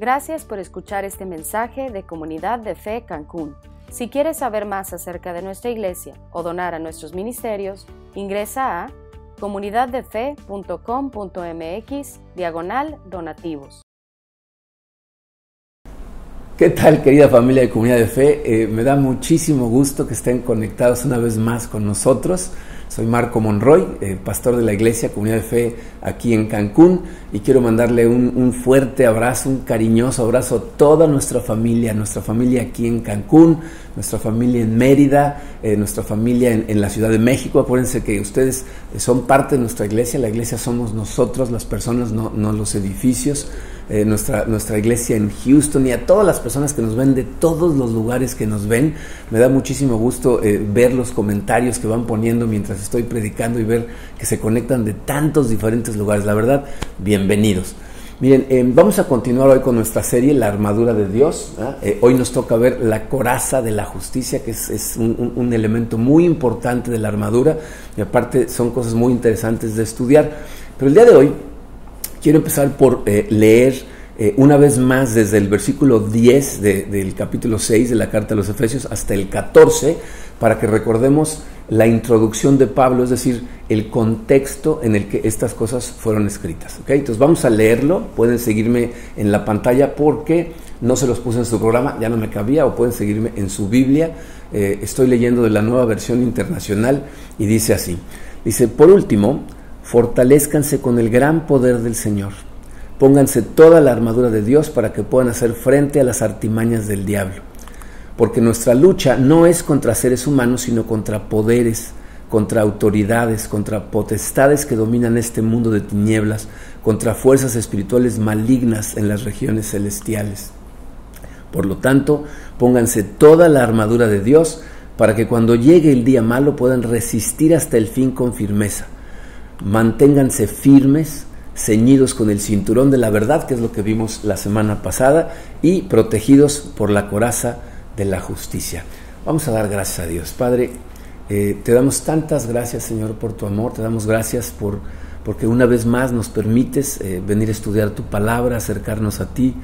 Gracias por escuchar este mensaje de Comunidad de Fe Cancún. Si quieres saber más acerca de nuestra iglesia o donar a nuestros ministerios, ingresa a comunidaddefe.com.mx diagonal donativos. ¿Qué tal querida familia de Comunidad de Fe? Eh, me da muchísimo gusto que estén conectados una vez más con nosotros. Soy Marco Monroy, eh, pastor de la Iglesia Comunidad de Fe aquí en Cancún y quiero mandarle un, fuerte abrazo, un cariñoso abrazo a toda nuestra familia, nuestra familia aquí en Cancún, nuestra familia en Mérida, eh, nuestra familia en, la Ciudad de México. Acuérdense que ustedes son parte de nuestra iglesia, la iglesia somos nosotros, las personas, no, no los edificios. Eh, nuestra, nuestra iglesia en Houston y a todas las personas que nos ven de todos los lugares que nos ven. Me da muchísimo gusto eh, ver los comentarios que van poniendo mientras estoy predicando y ver que se conectan de tantos diferentes lugares. La verdad, bienvenidos. Miren, eh, vamos a continuar hoy con nuestra serie La armadura de Dios. hoy nos toca ver la coraza de la justicia, que es, un, un, elemento muy importante de la armadura y aparte son cosas muy interesantes de estudiar. Pero el día de hoy quiero empezar por eh, leer eh, una vez más desde el versículo 10 del capítulo 6 de la carta a los Efesios hasta el 14, para que recordemos la introducción de Pablo, es decir, el contexto en el que estas cosas fueron escritas. ¿okay? Entonces vamos a leerlo, pueden seguirme en la pantalla porque no se los puse en su programa, ya no me cabía, o pueden seguirme en su Biblia. Eh, estoy leyendo de la nueva versión internacional y dice así. Dice, por último, fortalezcanse con el gran poder del Señor. Pónganse toda la armadura de Dios para que puedan hacer frente a las artimañas del diablo. Porque nuestra lucha no es contra seres humanos, sino contra poderes, contra autoridades, contra potestades que dominan este mundo de tinieblas, contra fuerzas espirituales malignas en las regiones celestiales. Por lo tanto, pónganse toda la armadura de Dios para que cuando llegue el día malo puedan resistir hasta el fin con firmeza manténganse firmes, ceñidos con el cinturón de la verdad, que es lo que vimos la semana pasada, y protegidos por la coraza de la justicia. Vamos a dar gracias a Dios. Padre, eh, te damos tantas gracias, Señor, por tu amor, te damos gracias por porque una vez más nos permites eh, venir a estudiar tu palabra, acercarnos a ti.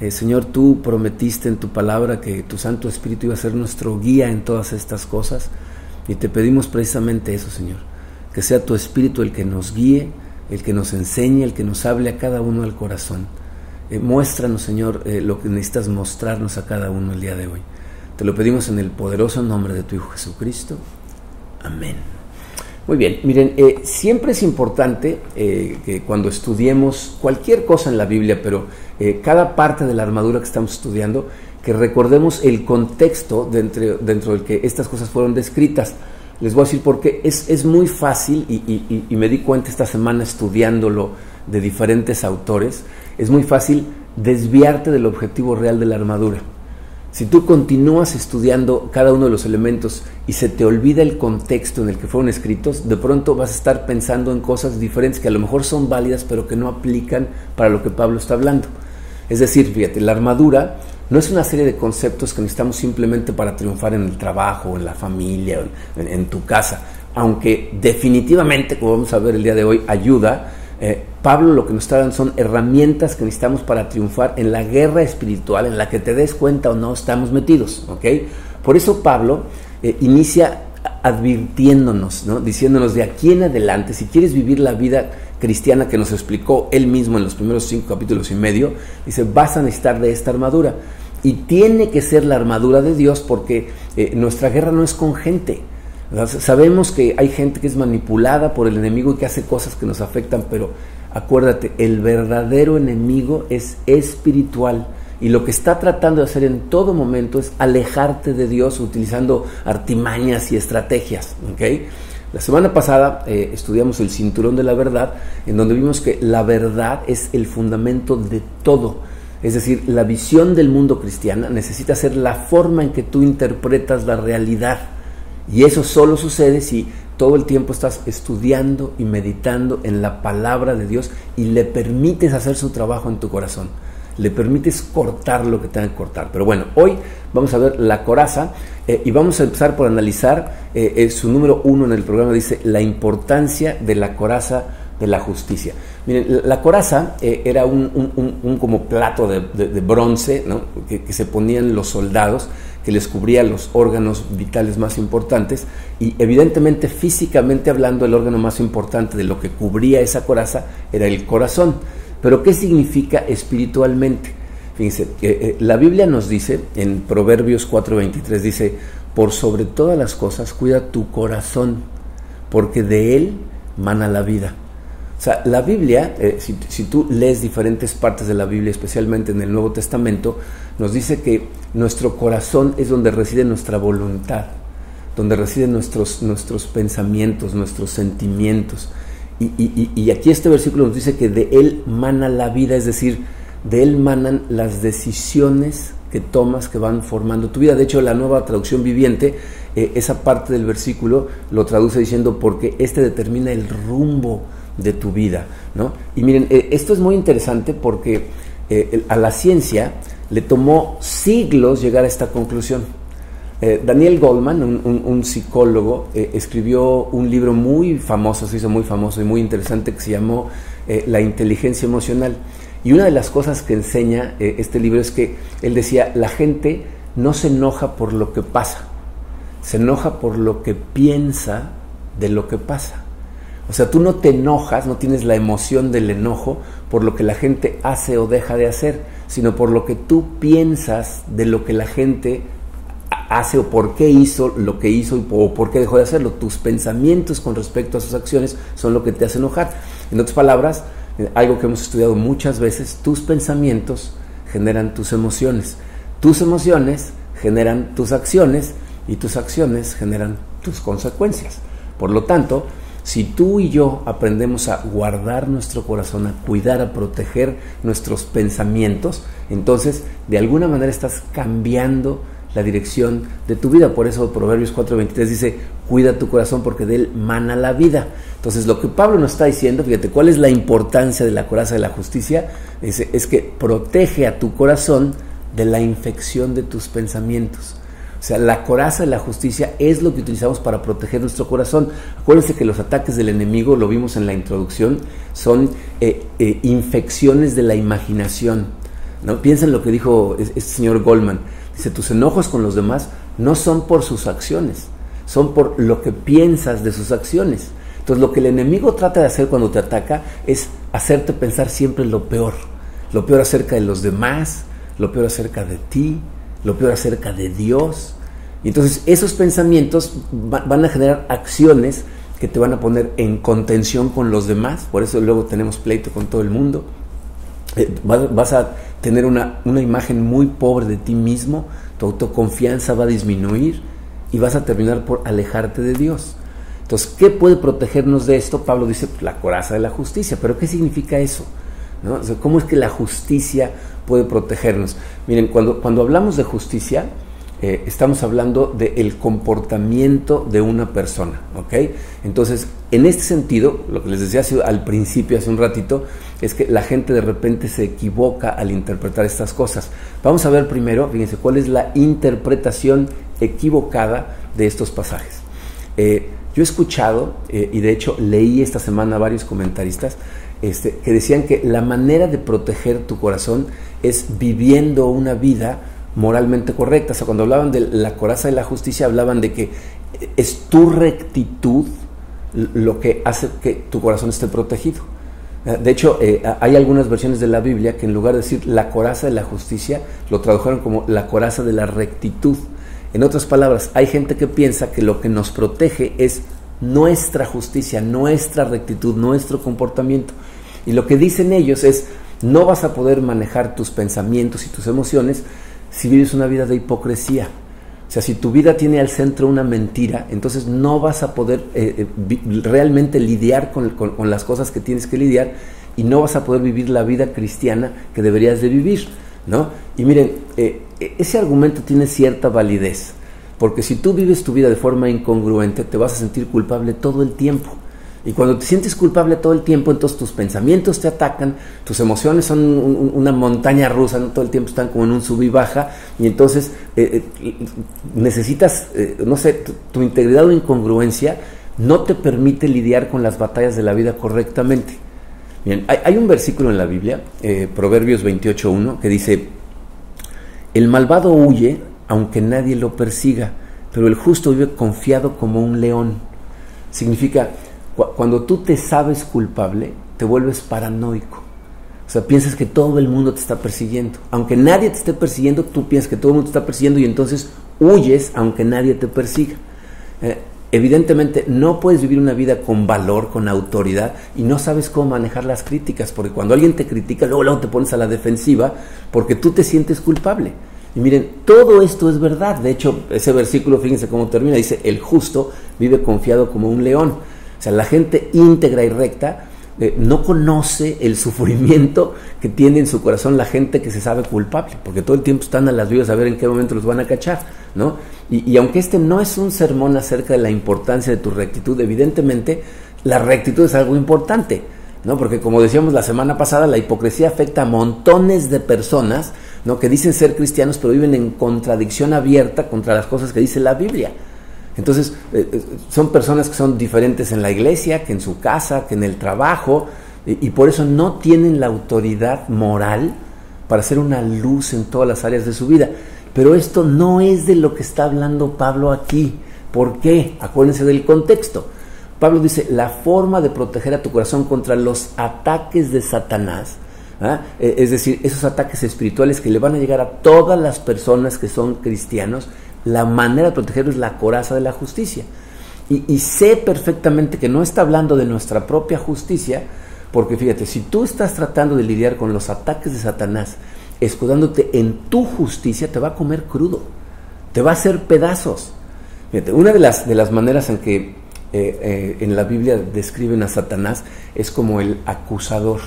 Eh, Señor, tú prometiste en tu palabra que tu Santo Espíritu iba a ser nuestro guía en todas estas cosas y te pedimos precisamente eso, Señor que sea tu Espíritu el que nos guíe, el que nos enseñe, el que nos hable a cada uno al corazón. Eh, muéstranos, Señor, eh, lo que necesitas mostrarnos a cada uno el día de hoy. Te lo pedimos en el poderoso nombre de tu Hijo Jesucristo. Amén. Muy bien, miren, eh, siempre es importante que cuando estudiemos cualquier cosa en la Biblia, pero cada parte de la armadura que estamos estudiando, que recordemos el contexto dentro, dentro del que estas cosas fueron descritas. Les voy a decir por qué. Es, es muy fácil, y, me di cuenta esta semana estudiándolo de diferentes autores, es muy fácil desviarte del objetivo real de la armadura. Si tú continúas estudiando cada uno de los elementos y se te olvida el contexto en el que fueron escritos, de pronto vas a estar pensando en cosas diferentes que a lo mejor son válidas, pero que no aplican para lo que Pablo está hablando. Es decir, fíjate, la armadura no es una serie de conceptos que necesitamos simplemente para triunfar en el trabajo, en la familia, en, tu casa, aunque definitivamente, como vamos a ver el día de hoy, ayuda. Eh, Pablo lo que nos está dando son herramientas que necesitamos para triunfar en la guerra espiritual en la que te des cuenta o no estamos metidos, ¿ok? Por eso Pablo eh, inicia advirtiéndonos, ¿no? diciéndonos de aquí en adelante, si quieres vivir la vida cristiana que nos explicó él mismo en los primeros cinco capítulos y medio, dice, vas a necesitar de esta armadura. Y tiene que ser la armadura de Dios porque eh, nuestra guerra no es con gente. Sabemos que hay gente que es manipulada por el enemigo y que hace cosas que nos afectan, pero acuérdate, el verdadero enemigo es espiritual. Y lo que está tratando de hacer en todo momento es alejarte de Dios utilizando artimañas y estrategias. La semana pasada eh, estudiamos el cinturón de la verdad, en donde vimos que la verdad es el fundamento de todo. Es decir, la visión del mundo cristiana necesita ser la forma en que tú interpretas la realidad. Y eso solo sucede si todo el tiempo estás estudiando y meditando en la palabra de Dios y le permites hacer su trabajo en tu corazón. Le permites cortar lo que tenga que cortar. Pero bueno, hoy vamos a ver la coraza eh, y vamos a empezar por analizar eh, su número uno en el programa. Dice la importancia de la coraza de la justicia. Miren, la coraza eh, era un, como plato de, bronce que, que, se ponían los soldados, que les cubría los órganos vitales más importantes y evidentemente físicamente hablando el órgano más importante de lo que cubría esa coraza era el corazón. Pero ¿qué significa espiritualmente? Fíjense, eh, eh, la Biblia nos dice en Proverbios 4:23, dice, por sobre todas las cosas cuida tu corazón, porque de él mana la vida. O sea, la Biblia, eh, si, tú lees diferentes partes de la Biblia, especialmente en el Nuevo Testamento, nos dice que nuestro corazón es donde reside nuestra voluntad, donde residen nuestros, nuestros pensamientos, nuestros sentimientos. Y, y aquí este versículo nos dice que de Él mana la vida, es decir, de Él manan las decisiones que tomas que van formando tu vida. De hecho, la nueva traducción viviente, eh, esa parte del versículo lo traduce diciendo porque este determina el rumbo de tu vida. ¿no? Y miren, eh, esto es muy interesante porque eh, a la ciencia le tomó siglos llegar a esta conclusión. Daniel Goldman, un, psicólogo, escribió un libro muy famoso, se hizo muy famoso y muy interesante que se llamó La inteligencia emocional. Y una de las cosas que enseña eh, este libro es que él decía, la gente no se enoja por lo que pasa, se enoja por lo que piensa de lo que pasa. O sea, tú no te enojas, no tienes la emoción del enojo por lo que la gente hace o deja de hacer, sino por lo que tú piensas de lo que la gente hace o por qué hizo lo que hizo o por qué dejó de hacerlo. Tus pensamientos con respecto a sus acciones son lo que te hace enojar. En otras palabras, algo que hemos estudiado muchas veces, tus pensamientos generan tus emociones, tus emociones generan tus acciones y tus acciones generan tus consecuencias. Por lo tanto, si tú y yo aprendemos a guardar nuestro corazón, a cuidar, a proteger nuestros pensamientos, entonces de alguna manera estás cambiando la dirección de tu vida. Por eso Proverbios 4:23 dice, cuida tu corazón porque de él mana la vida. Entonces lo que Pablo nos está diciendo, fíjate, ¿cuál es la importancia de la coraza de la justicia? Dice, es que protege a tu corazón de la infección de tus pensamientos. O sea, la coraza de la justicia es lo que utilizamos para proteger nuestro corazón. Acuérdense que los ataques del enemigo, lo vimos en la introducción, son eh, eh, infecciones de la imaginación. ¿no? Piensen lo que dijo este señor Goldman. Dice, tus enojos con los demás no son por sus acciones, son por lo que piensas de sus acciones. Entonces lo que el enemigo trata de hacer cuando te ataca es hacerte pensar siempre lo peor. Lo peor acerca de los demás, lo peor acerca de ti, lo peor acerca de Dios. Y entonces esos pensamientos van a generar acciones que te van a poner en contención con los demás. Por eso luego tenemos pleito con todo el mundo. Eh, vas a tener una, imagen muy pobre de ti mismo, tu autoconfianza va a disminuir y vas a terminar por alejarte de Dios. Entonces, ¿qué puede protegernos de esto? Pablo dice pues, la coraza de la justicia, pero ¿qué significa eso? ¿Cómo es que la justicia puede protegernos? Miren, cuando, cuando hablamos de justicia, eh, estamos hablando del comportamiento de una persona, ¿ok? Entonces, en este sentido, lo que les decía al principio, hace un ratito, es que la gente de repente se equivoca al interpretar estas cosas. Vamos a ver primero, fíjense, cuál es la interpretación equivocada de estos pasajes. Eh, yo he escuchado, eh, y de hecho leí esta semana a varios comentaristas, este, que decían que la manera de proteger tu corazón es viviendo una vida moralmente correcta. O sea, cuando hablaban de la coraza de la justicia, hablaban de que es tu rectitud lo que hace que tu corazón esté protegido. De hecho, eh, hay algunas versiones de la Biblia que en lugar de decir la coraza de la justicia, lo tradujeron como la coraza de la rectitud. En otras palabras, hay gente que piensa que lo que nos protege es nuestra justicia, nuestra rectitud, nuestro comportamiento. Y lo que dicen ellos es, no vas a poder manejar tus pensamientos y tus emociones si vives una vida de hipocresía. O sea, si tu vida tiene al centro una mentira, entonces no vas a poder eh, eh, realmente lidiar con, las cosas que tienes que lidiar y no vas a poder vivir la vida cristiana que deberías de vivir, ¿no? Y miren, eh, ese argumento tiene cierta validez, porque si tú vives tu vida de forma incongruente, te vas a sentir culpable todo el tiempo. Y cuando te sientes culpable todo el tiempo, entonces tus pensamientos te atacan, tus emociones son una montaña rusa, todo el tiempo están como en un sub y baja, y entonces eh, eh, necesitas, eh, no sé, tu, integridad o incongruencia no te permite lidiar con las batallas de la vida correctamente. Bien, hay, un versículo en la Biblia, Proverbios 28.1, que dice, el malvado huye aunque nadie lo persiga, pero el justo vive confiado como un león. Significa, cuando tú te sabes culpable, te vuelves paranoico. O sea, piensas que todo el mundo te está persiguiendo. Aunque nadie te esté persiguiendo, tú piensas que todo el mundo te está persiguiendo y entonces huyes aunque nadie te persiga. Eh, evidentemente no puedes vivir una vida con valor, con autoridad y no sabes cómo manejar las críticas, porque cuando alguien te critica, luego, luego te pones a la defensiva porque tú te sientes culpable. Y miren, todo esto es verdad. De hecho, ese versículo, fíjense cómo termina, dice, el justo vive confiado como un león. O sea, la gente íntegra y recta eh, no conoce el sufrimiento que tiene en su corazón la gente que se sabe culpable, porque todo el tiempo están a las vivas a ver en qué momento los van a cachar, ¿no? Y, y, aunque este no es un sermón acerca de la importancia de tu rectitud, evidentemente la rectitud es algo importante, ¿no? Porque como decíamos la semana pasada, la hipocresía afecta a montones de personas, ¿no? Que dicen ser cristianos, pero viven en contradicción abierta contra las cosas que dice la Biblia. Entonces, eh, eh, son personas que son diferentes en la iglesia, que en su casa, que en el trabajo, y, por eso no tienen la autoridad moral para ser una luz en todas las áreas de su vida. Pero esto no es de lo que está hablando Pablo aquí. ¿Por qué? Acuérdense del contexto. Pablo dice, la forma de proteger a tu corazón contra los ataques de Satanás, ¿ah? e, es decir, esos ataques espirituales que le van a llegar a todas las personas que son cristianos, la manera de protegerlo es la coraza de la justicia. Y, sé perfectamente que no está hablando de nuestra propia justicia, porque fíjate, si tú estás tratando de lidiar con los ataques de Satanás, escudándote en tu justicia, te va a comer crudo, te va a hacer pedazos. Fíjate, una de las, de las maneras en que eh, eh, en la Biblia describen a Satanás es como el acusador,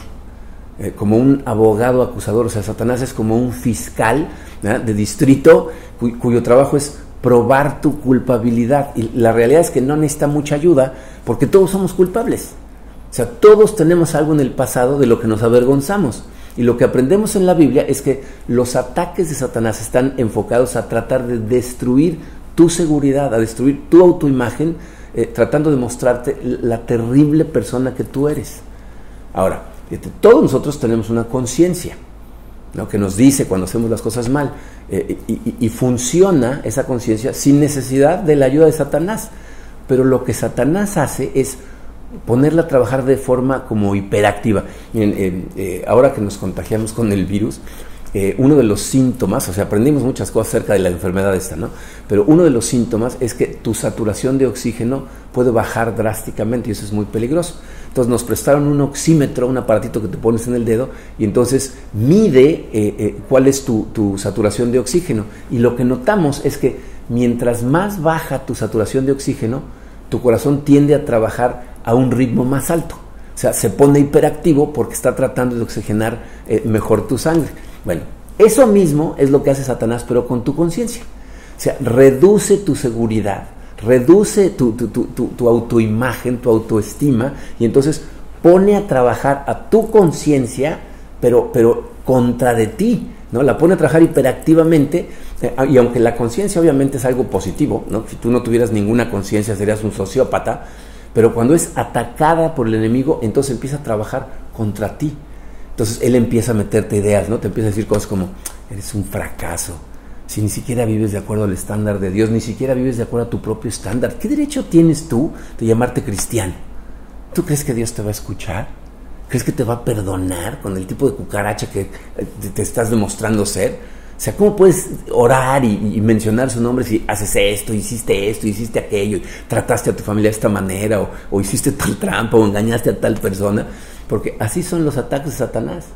eh, como un abogado acusador, o sea, Satanás es como un fiscal de distrito cuyo trabajo es probar tu culpabilidad. Y la realidad es que no necesita mucha ayuda porque todos somos culpables. O sea, todos tenemos algo en el pasado de lo que nos avergonzamos. Y lo que aprendemos en la Biblia es que los ataques de Satanás están enfocados a tratar de destruir tu seguridad, a destruir tu autoimagen, eh, tratando de mostrarte la terrible persona que tú eres. Ahora, todos nosotros tenemos una conciencia que nos dice cuando hacemos las cosas mal. Eh, y, funciona esa conciencia sin necesidad de la ayuda de Satanás. Pero lo que Satanás hace es ponerla a trabajar de forma como hiperactiva. Eh, eh, ahora que nos contagiamos con el virus, uno de los síntomas, o sea, aprendimos muchas cosas acerca de la enfermedad esta, ¿no? Pero uno de los síntomas es que tu saturación de oxígeno puede bajar drásticamente y eso es muy peligroso. Entonces nos prestaron un oxímetro, un aparatito que te pones en el dedo y entonces mide eh, eh, cuál es tu, saturación de oxígeno. Y lo que notamos es que mientras más baja tu saturación de oxígeno, tu corazón tiende a trabajar a un ritmo más alto. O sea, se pone hiperactivo porque está tratando de oxigenar eh, mejor tu sangre. Bueno, eso mismo es lo que hace Satanás, pero con tu conciencia. O sea, reduce tu seguridad reduce tu, tu, autoimagen, tu autoestima, y entonces pone a trabajar a tu conciencia, pero, pero contra de ti, ¿no? La pone a trabajar hiperactivamente, eh, y aunque la conciencia obviamente es algo positivo, ¿no? Si tú no tuvieras ninguna conciencia serías un sociópata, pero cuando es atacada por el enemigo, entonces empieza a trabajar contra ti. Entonces él empieza a meterte ideas, ¿no? Te empieza a decir cosas como, eres un fracaso, si ni siquiera vives de acuerdo al estándar de Dios, ni siquiera vives de acuerdo a tu propio estándar? ¿Qué derecho tienes tú de llamarte cristiano? ¿Tú crees que Dios te va a escuchar? ¿Crees que te va a perdonar con el tipo de cucaracha que eh, te estás demostrando ser? O sea, ¿cómo puedes orar y, mencionar su nombre si haces esto, hiciste esto, hiciste aquello, trataste a tu familia de esta manera, o, o hiciste tal trampa, o engañaste a tal persona? Porque así son los ataques de Satanás.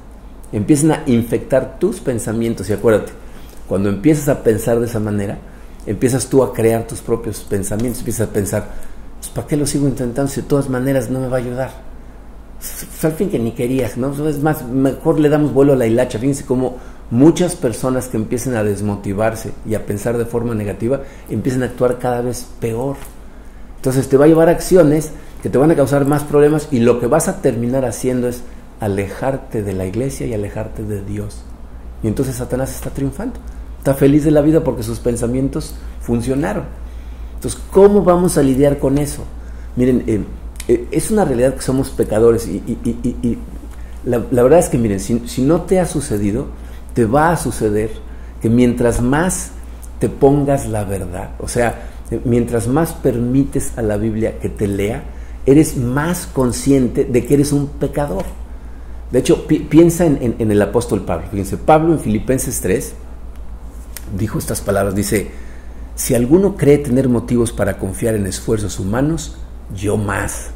Empiezan a infectar tus pensamientos y acuérdate, cuando empiezas a pensar de esa manera, empiezas tú a crear tus propios pensamientos, empiezas a pensar, pues, ¿para qué lo sigo intentando si de todas maneras no me va a ayudar? Pues, al fin que ni querías, ¿no? Es más, mejor le damos vuelo a la hilacha. Fíjense cómo muchas personas que empiezan a desmotivarse y a pensar de forma negativa, empiezan a actuar cada vez peor. Entonces te va a llevar acciones que te van a causar más problemas y lo que vas a terminar haciendo es alejarte de la iglesia y alejarte de Dios. Y entonces Satanás está triunfando. Está feliz de la vida porque sus pensamientos funcionaron. Entonces, ¿cómo vamos a lidiar con eso? Miren, eh, eh, es una realidad que somos pecadores y, la, verdad es que, miren, si, no te ha sucedido, te va a suceder que mientras más te pongas la verdad, o sea, eh, mientras más permites a la Biblia que te lea, eres más consciente de que eres un pecador. De hecho, piensa en, en, el apóstol Pablo. Fíjense, Pablo en Filipenses 3 dijo estas palabras, dice, si alguno cree tener motivos para confiar en esfuerzos humanos, yo más.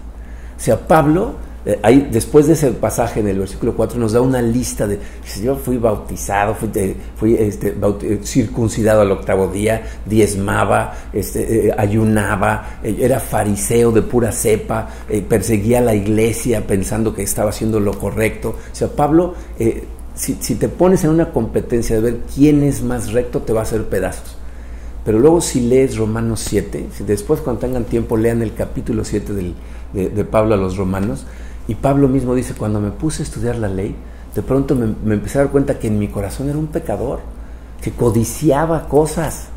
O sea, Pablo, eh, ahí, después de ese pasaje en el versículo 4, nos da una lista de, yo fui bautizado, fui, fui este, eh, circuncidado al octavo día, diezmaba, este, eh, ayunaba, era fariseo de pura cepa, perseguía la iglesia pensando que estaba haciendo lo correcto. O sea, Pablo, si, te pones en una competencia de ver quién es más recto, te va a hacer pedazos. Pero luego si lees Romanos 7, si después cuando tengan tiempo lean el capítulo 7 de, Pablo a los romanos, y Pablo mismo dice, cuando me puse a estudiar la ley, de pronto me, me empecé a dar cuenta que en mi corazón era un pecador, que codiciaba cosas.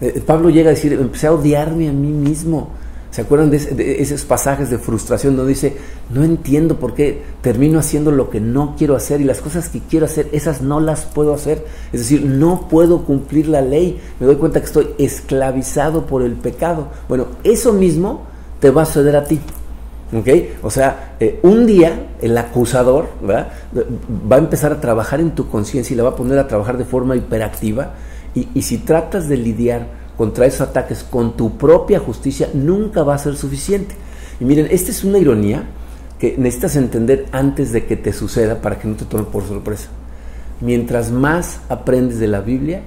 Eh, Pablo llega a decir, empecé a odiarme a mí mismo, ¿Se acuerdan de, esos pasajes de frustración donde dice, no entiendo por qué termino haciendo lo que no quiero hacer y las cosas que quiero hacer, esas no las puedo hacer? Es decir, no puedo cumplir la ley, me doy cuenta que estoy esclavizado por el pecado. Bueno, eso mismo te va a suceder a ti. ¿ok? O sea, eh, un día el acusador va a empezar a trabajar en tu conciencia y la va a poner a trabajar de forma hiperactiva y, y si tratas de lidiar contra esos ataques con tu propia justicia nunca va a ser suficiente. Y miren, esta es una ironía que necesitas entender antes de que te suceda para que no te tome por sorpresa. Mientras más aprendes de la Biblia,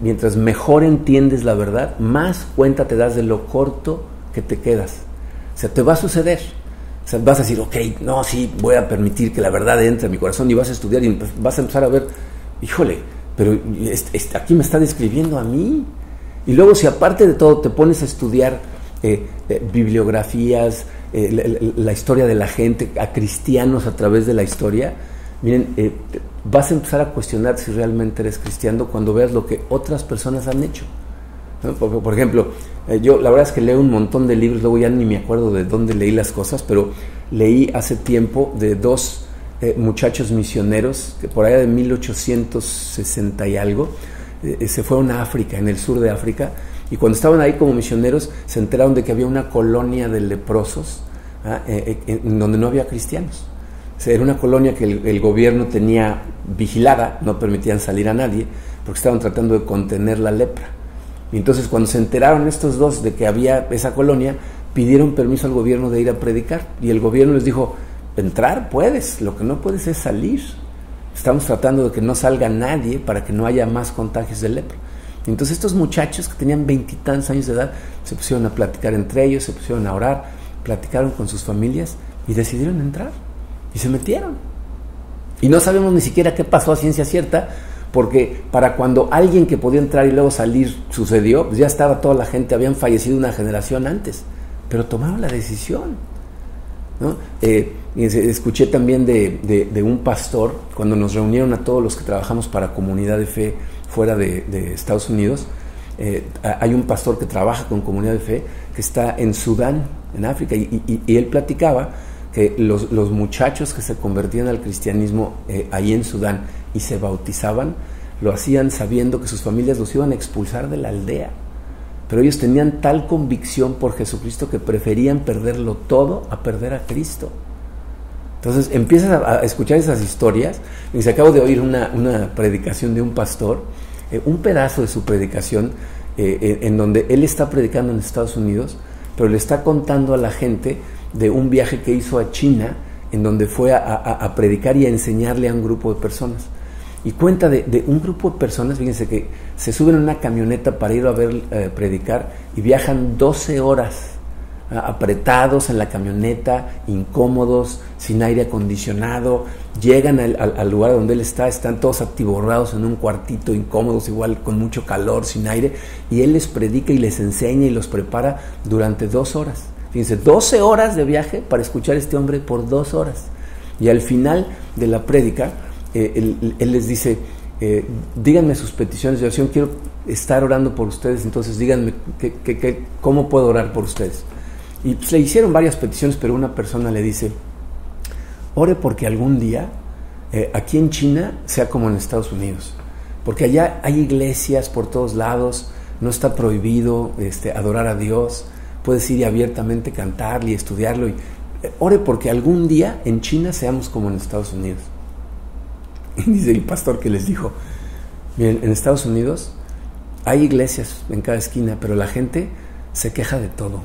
mientras mejor entiendes la verdad, más cuenta te das de lo corto que te quedas. O sea, te va a suceder. O sea, vas a decir, ok, no, sí, voy a permitir que la verdad entre a mi corazón y vas a estudiar y vas a empezar a ver, híjole, pero aquí me está describiendo a mí. Y luego si aparte de todo te pones a estudiar eh, eh, bibliografías, eh, la, historia de la gente, a cristianos a través de la historia, miren, vas a empezar a cuestionar si realmente eres cristiano cuando veas lo que otras personas han hecho. Por, ejemplo, yo la verdad es que leo un montón de libros, luego ya ni me acuerdo de dónde leí las cosas, pero leí hace tiempo de dos muchachos misioneros, que por allá de 1860 y algo, eh, se fueron a África, en el sur de África, y cuando estaban ahí como misioneros se enteraron de que había una colonia de leprosos ¿ah? eh, eh, en donde no había cristianos. era una colonia que el, gobierno tenía vigilada, no permitían salir a nadie, porque estaban tratando de contener la lepra. Y entonces cuando se enteraron estos dos de que había esa colonia, pidieron permiso al gobierno de ir a predicar. Y el gobierno les dijo, entrar puedes, lo que no puedes es salir. Estamos tratando de que no salga nadie para que no haya más contagios de lepra. Entonces estos muchachos que tenían veintitantos años de edad se pusieron a platicar entre ellos, se pusieron a orar, platicaron con sus familias y decidieron entrar. Y se metieron. Y no sabemos ni siquiera qué pasó a ciencia cierta, porque para cuando alguien que podía entrar y luego salir sucedió, pues ya estaba toda la gente, habían fallecido una generación antes, pero tomaron la decisión. ¿no? Eh, escuché también de, un pastor, cuando nos reunieron a todos los que trabajamos para comunidad de fe fuera de, Estados Unidos, eh, hay un pastor que trabaja con comunidad de fe que está en Sudán, en África, y, él platicaba que los, muchachos que se convertían al cristianismo eh, ahí en Sudán y se bautizaban, lo hacían sabiendo que sus familias los iban a expulsar de la aldea. Pero ellos tenían tal convicción por Jesucristo que preferían perderlo todo a perder a Cristo. Entonces empiezas a, escuchar esas historias. Y se acabo de oír una, predicación de un pastor, eh, un pedazo de su predicación, eh, en donde él está predicando en Estados Unidos, pero le está contando a la gente de un viaje que hizo a China, en donde fue a, predicar y a enseñarle a un grupo de personas. Y cuenta de, un grupo de personas, fíjense que se suben en una camioneta para ir a ver eh, predicar y viajan 12 horas apretados en la camioneta, incómodos, sin aire acondicionado, llegan al, lugar donde él está, están todos atiborrados en un cuartito, incómodos, igual con mucho calor, sin aire, y él les predica y les enseña y los prepara durante dos horas. Fíjense, 12 horas de viaje para escuchar a este hombre por dos horas. Y al final de la prédica, eh, él, les dice, eh, díganme sus peticiones de oración, quiero estar orando por ustedes, entonces díganme cómo puedo orar por ustedes. Y pues, le hicieron varias peticiones, pero una persona le dice, ore porque algún día eh, aquí en China sea como en Estados Unidos. Porque allá hay iglesias por todos lados, no está prohibido este, adorar a Dios, puedes ir y abiertamente cantarle y estudiarlo. Y, eh, ore porque algún día en China seamos como en Estados Unidos. Y dice el pastor que les dijo, en Estados Unidos hay iglesias en cada esquina, pero la gente se queja de todo.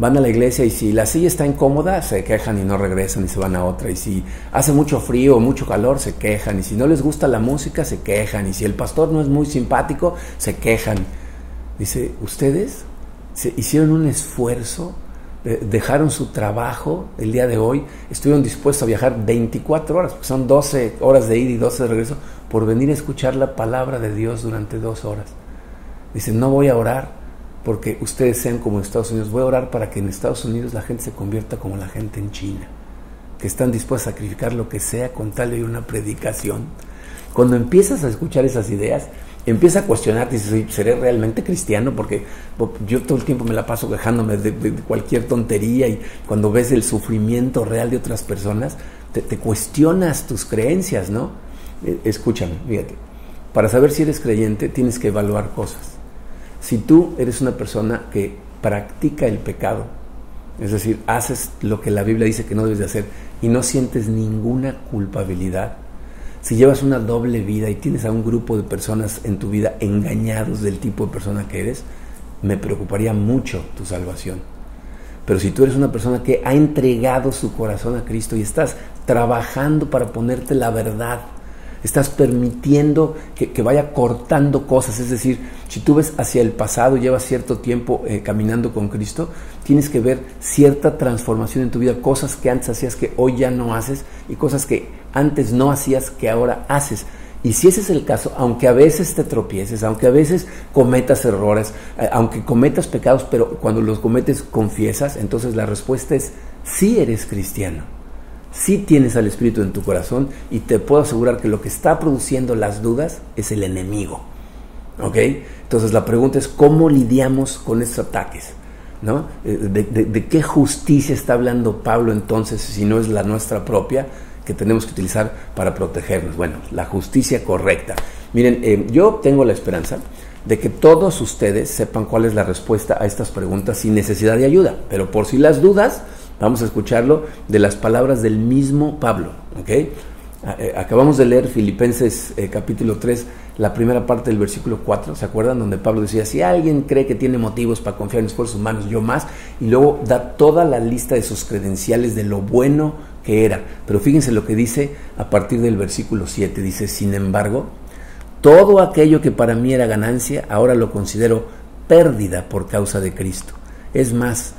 Van a la iglesia y si la silla está incómoda, se quejan y no regresan y se van a otra. Y si hace mucho frío o mucho calor, se quejan. Y si no les gusta la música, se quejan. Y si el pastor no es muy simpático, se quejan. Dice, ustedes se hicieron un esfuerzo, dejaron su trabajo el día de hoy, estuvieron dispuestos a viajar 24 horas, porque son 12 horas de ida y 12 de regreso, por venir a escuchar la palabra de Dios durante dos horas. Dice, no voy a orar porque ustedes sean como en Estados Unidos. Voy a orar para que en Estados Unidos la gente se convierta como la gente en China, que están dispuestos a sacrificar lo que sea con tal de una predicación. Cuando empiezas a escuchar esas ideas, empieza a cuestionarte, dices, ¿seré realmente cristiano? Porque yo todo el tiempo me la paso quejándome de, cualquier tontería y cuando ves el sufrimiento real de otras personas, te, cuestionas tus creencias, ¿no? Eh, escúchame, fíjate, para saber si eres creyente tienes que evaluar cosas. Si tú eres una persona que practica el pecado, es decir, haces lo que la Biblia dice que no debes de hacer y no sientes ninguna culpabilidad, si llevas una doble vida y tienes a un grupo de personas en tu vida engañados del tipo de persona que eres, me preocuparía mucho tu salvación. Pero si tú eres una persona que ha entregado su corazón a Cristo y estás trabajando para ponerte la verdad, estás permitiendo que, vaya cortando cosas, es decir, si tú ves hacia el pasado, llevas cierto tiempo eh, caminando con Cristo, tienes que ver cierta transformación en tu vida, cosas que antes hacías que hoy ya no haces y cosas que antes no hacías que ahora haces. Y si ese es el caso, aunque a veces te tropieces, aunque a veces cometas errores, eh, aunque cometas pecados, pero cuando los cometes confiesas, entonces la respuesta es sí eres cristiano si tienes al Espíritu en tu corazón y te puedo asegurar que lo que está produciendo las dudas es el enemigo. ¿Ok? Entonces la pregunta es cómo lidiamos con estos ataques. ¿no? Eh, de, qué justicia está hablando Pablo entonces si no es la nuestra propia que tenemos que utilizar para protegernos? Bueno, la justicia correcta. Miren, eh, yo tengo la esperanza de que todos ustedes sepan cuál es la respuesta a estas preguntas sin necesidad de ayuda, pero por si las dudas, Vamos a escucharlo de las palabras del mismo Pablo. ¿okay? Eh, acabamos de leer Filipenses eh, capítulo 3, la primera parte del versículo 4, ¿se acuerdan? Donde Pablo decía, si alguien cree que tiene motivos para confiar en esfuerzos humanos, yo más, y luego da toda la lista de sus credenciales de lo bueno que era. Pero fíjense lo que dice a partir del versículo 7, dice, sin embargo, todo aquello que para mí era ganancia, ahora lo considero pérdida por causa de Cristo. Es más,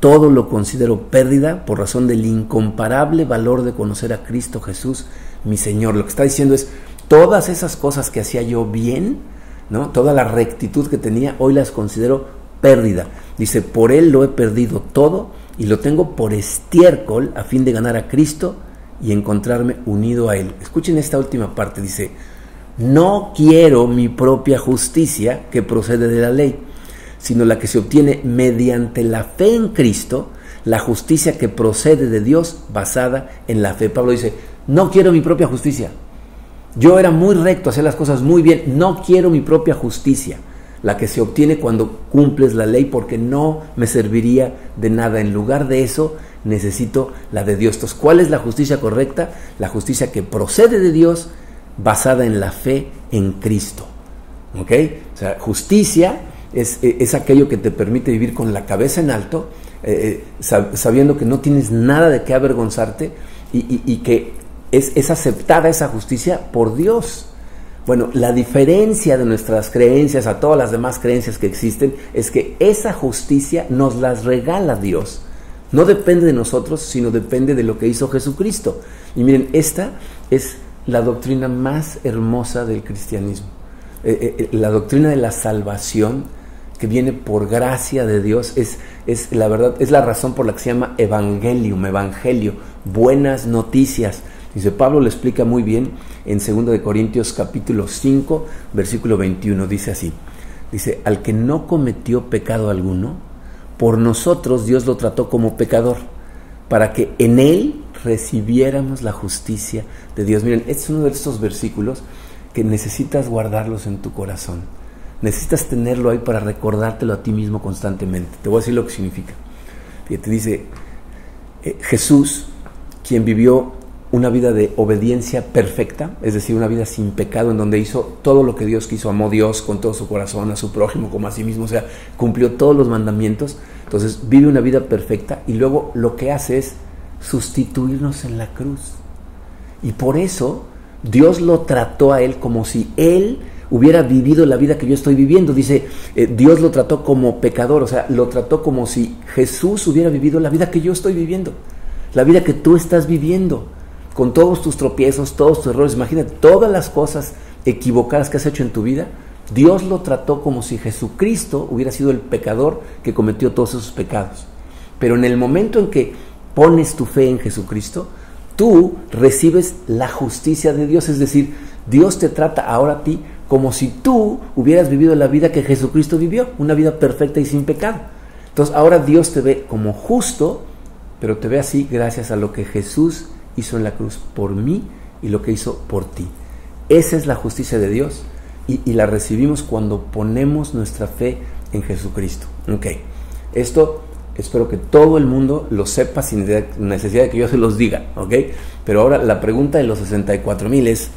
todo lo considero pérdida por razón del incomparable valor de conocer a Cristo Jesús, mi Señor. Lo que está diciendo es, todas esas cosas que hacía yo bien, ¿no? Toda la rectitud que tenía, hoy las considero pérdida. Dice, por Él lo he perdido todo y lo tengo por estiércol a fin de ganar a Cristo y encontrarme unido a Él. Escuchen esta última parte, dice, no quiero mi propia justicia que procede de la ley sino la que se obtiene mediante la fe en Cristo, la justicia que procede de Dios basada en la fe. Pablo dice, no quiero mi propia justicia. Yo era muy recto, hacer las cosas muy bien, no quiero mi propia justicia, la que se obtiene cuando cumples la ley, porque no me serviría de nada. En lugar de eso, necesito la de Dios. Entonces, ¿cuál es la justicia correcta? La justicia que procede de Dios, basada en la fe en Cristo. ¿Ok? O sea, justicia es, aquello que te permite vivir con la cabeza en alto, eh, eh, sabiendo que no tienes nada de qué avergonzarte y, que es, es, aceptada esa justicia por Dios. Bueno, la diferencia de nuestras creencias a todas las demás creencias que existen es que esa justicia nos las regala Dios. No depende de nosotros, sino depende de lo que hizo Jesucristo. Y miren, esta es la doctrina más hermosa del cristianismo. Eh, la doctrina de la salvación que viene por gracia de Dios, es, es la verdad, es la razón por la que se llama evangelium, evangelio, buenas noticias. Dice Pablo lo explica muy bien en 2 de Corintios capítulo 5, versículo 21, dice así. Dice, al que no cometió pecado alguno, por nosotros Dios lo trató como pecador, para que en Él recibiéramos la justicia de Dios. Miren, es uno de estos versículos que necesitas guardarlos en tu corazón. Necesitas tenerlo ahí para recordártelo a ti mismo constantemente. Te voy a decir lo que significa. Fíjate, dice, eh, Jesús, quien vivió una vida de obediencia perfecta, es decir, una vida sin pecado, en donde hizo todo lo que Dios quiso, amó Dios con todo su corazón, a su prójimo como a sí mismo, o sea, cumplió todos los mandamientos, entonces vive una vida perfecta y luego lo que hace es sustituirnos en la cruz. Y por eso Dios lo trató a él como si él hubiera vivido la vida que yo estoy viviendo. Dice, eh, Dios lo trató como pecador, o sea, lo trató como si Jesús hubiera vivido la vida que yo estoy viviendo, la vida que tú estás viviendo, con todos tus tropiezos, todos tus errores. Imagínate todas las cosas equivocadas que has hecho en tu vida. Dios lo trató como si Jesucristo hubiera sido el pecador que cometió todos esos pecados. Pero en el momento en que pones tu fe en Jesucristo, tú recibes la justicia de Dios, es decir, Dios te trata ahora a ti como si tú hubieras vivido la vida que Jesucristo vivió, una vida perfecta y sin pecado. Entonces ahora Dios te ve como justo, pero te ve así gracias a lo que Jesús hizo en la cruz por mí y lo que hizo por ti. Esa es la justicia de Dios y, la recibimos cuando ponemos nuestra fe en Jesucristo. Ok, esto Espero que todo el mundo lo sepa sin necesidad de que yo se los diga, ¿ok? Pero ahora la pregunta de los 64 mil es,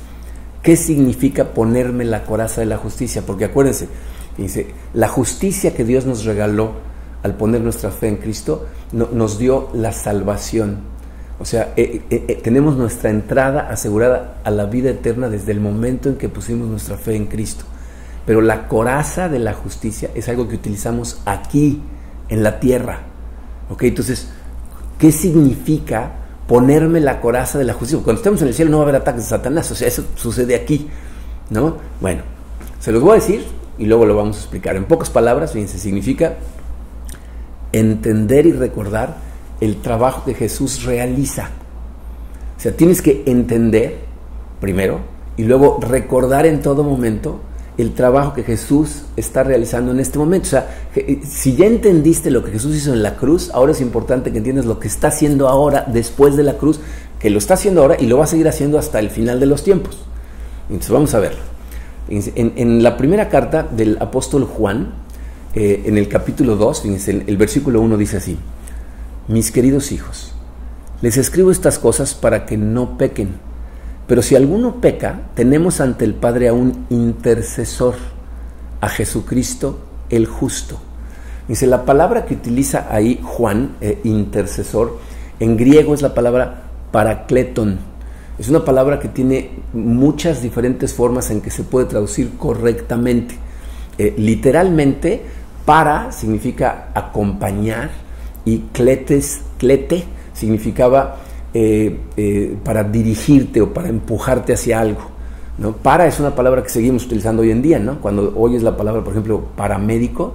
¿qué significa ponerme la coraza de la justicia? Porque acuérdense, dice, la justicia que Dios nos regaló al poner nuestra fe en Cristo nos dio la salvación. O sea, eh, eh, eh, tenemos nuestra entrada asegurada a la vida eterna desde el momento en que pusimos nuestra fe en Cristo. Pero la coraza de la justicia es algo que utilizamos aquí, en la tierra. ¿Ok? Entonces, ¿qué significa ponerme la coraza de la justicia? Cuando estemos en el cielo no va a haber ataques de Satanás, o sea, eso sucede aquí, ¿no? Bueno, se los voy a decir y luego lo vamos a explicar. En pocas palabras, fíjense, significa entender y recordar el trabajo que Jesús realiza. O sea, tienes que entender primero y luego recordar en todo momento el trabajo que Jesús está realizando en este momento. O sea, eh, si ya entendiste lo que Jesús hizo en la cruz, ahora es importante que entiendas lo que está haciendo ahora después de la cruz, que lo está haciendo ahora y lo va a seguir haciendo hasta el final de los tiempos. Entonces vamos a ver. En, la primera carta del apóstol Juan, eh, en el capítulo 2, fíjense, el, el versículo 1 dice así, mis queridos hijos, les escribo estas cosas para que no pequen. Pero si alguno peca, tenemos ante el Padre a un intercesor, a Jesucristo el justo. Dice, la palabra que utiliza ahí Juan, eh, intercesor, en griego es la palabra paracleton. Es una palabra que tiene muchas diferentes formas en que se puede traducir correctamente. Eh, literalmente, para significa acompañar y cletes, clete significaba eh, eh, para dirigirte o para empujarte hacia algo. ¿no? Para es una palabra que seguimos utilizando hoy en día, ¿no? Cuando oyes la palabra, por ejemplo, paramédico,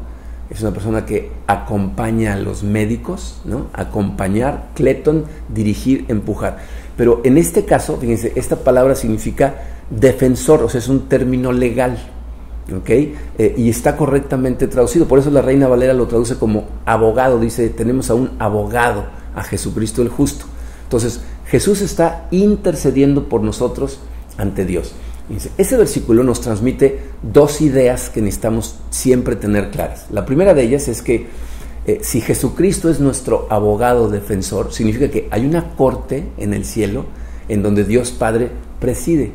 es una persona que acompaña a los médicos, ¿no? Acompañar, cleton, dirigir, empujar. Pero en este caso, fíjense, esta palabra significa defensor, o sea, es un término legal. Eh, y está correctamente traducido. Por eso la Reina Valera lo traduce como abogado, dice, tenemos a un abogado, a Jesucristo el justo. Entonces, Jesús está intercediendo por nosotros ante Dios. Ese versículo nos transmite dos ideas que necesitamos siempre tener claras. La primera de ellas es que eh, si Jesucristo es nuestro abogado defensor, significa que hay una corte en el cielo en donde Dios Padre preside.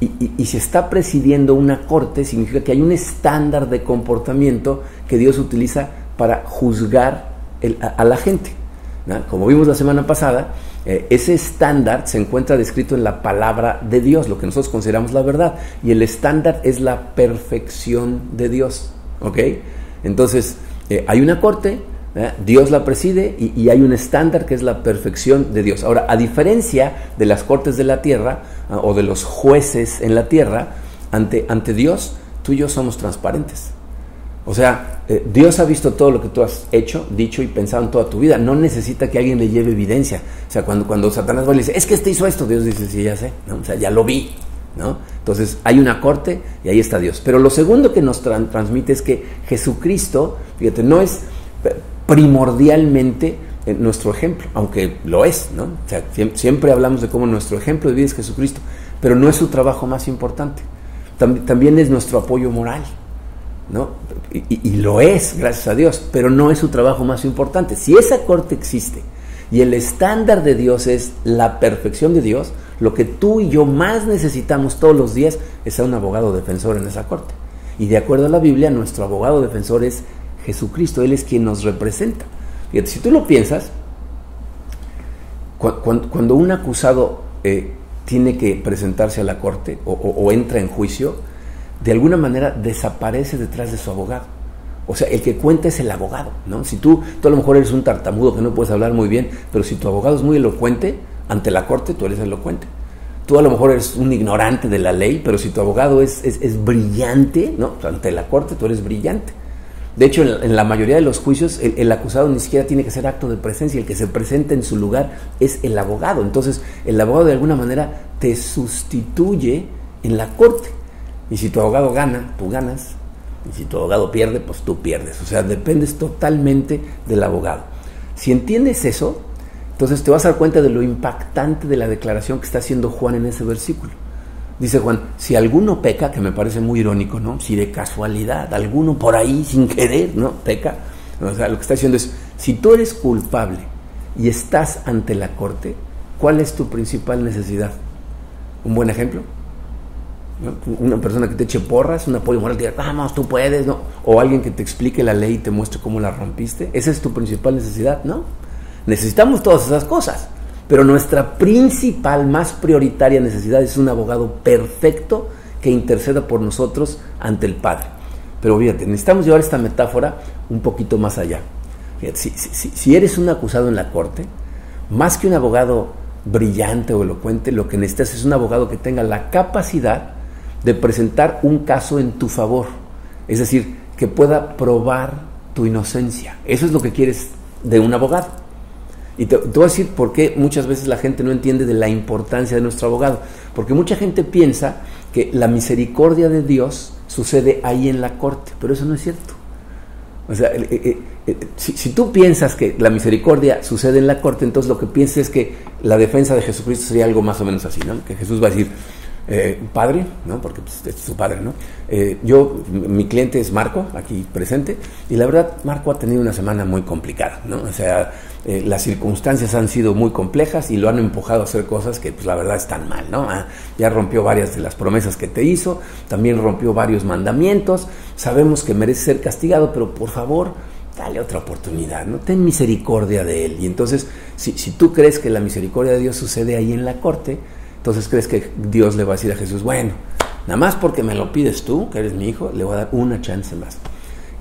Y, si está presidiendo una corte, significa que hay un estándar de comportamiento que Dios utiliza para juzgar a, la gente. Como vimos la semana pasada, eh, ese estándar se encuentra descrito en la palabra de Dios, lo que nosotros consideramos la verdad. Y el estándar es la perfección de Dios. ¿Ok? Entonces, eh, hay una corte, ¿eh? Dios la preside y, hay un estándar que es la perfección de Dios. Ahora, a diferencia de las cortes de la tierra ah, o de los jueces en la tierra, ante, ante Dios, tú y yo somos transparentes. O sea, eh, Dios ha visto todo lo que tú has hecho, dicho y pensado en toda tu vida. No necesita que alguien le lleve evidencia. O sea, cuando, cuando Satanás va y le dice, es que este hizo esto, Dios dice, sí, ya sé. O sea, ya lo vi. ¿no? Entonces, hay una corte y ahí está Dios. Pero lo segundo que nos transmite es que Jesucristo, fíjate, no es primordialmente eh, nuestro ejemplo, aunque lo es, ¿no? O sea, siempre, hablamos de cómo nuestro ejemplo de vida es Jesucristo, pero no es su trabajo más importante. También, es nuestro apoyo moral, ¿no? Y, lo es, gracias a Dios, pero no es su trabajo más importante. Si esa corte existe y el estándar de Dios es la perfección de Dios, lo que tú y yo más necesitamos todos los días es a un abogado defensor en esa corte. Y de acuerdo a la Biblia, nuestro abogado defensor es Jesucristo, Él es quien nos representa. Fíjate, si tú lo piensas, cuando, un acusado eh, tiene que presentarse a la corte o, entra en juicio, de alguna manera desaparece detrás de su abogado. O sea, el que cuenta es el abogado, ¿no? Si tú, tú a lo mejor eres un tartamudo que no puedes hablar muy bien, pero si tu abogado es muy elocuente, ante la corte tú eres elocuente. Tú a lo mejor eres un ignorante de la ley, pero si tu abogado es, es, brillante, ¿no? ante la corte tú eres brillante. De hecho, en, la mayoría de los juicios, el, acusado ni siquiera tiene que ser acto de presencia, el que se presenta en su lugar es el abogado. Entonces, el abogado de alguna manera te sustituye en la corte. Y si tu abogado gana, tú ganas. Y si tu abogado pierde, pues tú pierdes. O sea, dependes totalmente del abogado. Si entiendes eso, entonces te vas a dar cuenta de lo impactante de la declaración que está haciendo Juan en ese versículo. Dice Juan, si alguno peca, que me parece muy irónico, ¿no? Si de casualidad, alguno por ahí sin querer, ¿no? Peca. O sea, lo que está diciendo es, si tú eres culpable y estás ante la corte, ¿cuál es tu principal necesidad? ¿Un buen ejemplo? Una persona que te eche porras, un apoyo moral, diga, vamos, tú puedes, ¿no? O alguien que te explique la ley y te muestre cómo la rompiste. Esa es tu principal necesidad, ¿no? Necesitamos todas esas cosas. Pero nuestra principal, más prioritaria necesidad es un abogado perfecto que interceda por nosotros ante el Padre. Pero fíjate, necesitamos llevar esta metáfora un poquito más allá. si, eres un acusado en la corte, más que un abogado brillante o elocuente, lo que necesitas es un abogado que tenga la capacidad de presentar un caso en tu favor. Es decir, que pueda probar tu inocencia. Eso es lo que quieres de un abogado. Y te, voy a decir por qué muchas veces la gente no entiende de la importancia de nuestro abogado. Porque mucha gente piensa que la misericordia de Dios sucede ahí en la corte, pero eso no es cierto. O sea, eh, eh, eh, si, tú piensas que la misericordia sucede en la corte, entonces lo que piensas es que la defensa de Jesucristo sería algo más o menos así, ¿no? Que Jesús va a decir, eh, padre, ¿no? porque pues, es su padre, ¿no? Eh, yo, mi cliente es Marco, aquí presente, y la verdad, Marco ha tenido una semana muy complicada, ¿no? O sea, eh, las circunstancias han sido muy complejas y lo han empujado a hacer cosas que, pues la verdad, están mal, ¿no? Ah, ya rompió varias de las promesas que te hizo, también rompió varios mandamientos, sabemos que merece ser castigado, pero por favor, dale otra oportunidad, ¿no? Ten misericordia de él. Y entonces, si, si tú crees que la misericordia de Dios sucede ahí en la corte, entonces crees que Dios le va a decir a Jesús, bueno, nada más porque me lo pides tú, que eres mi hijo, le voy a dar una chance más.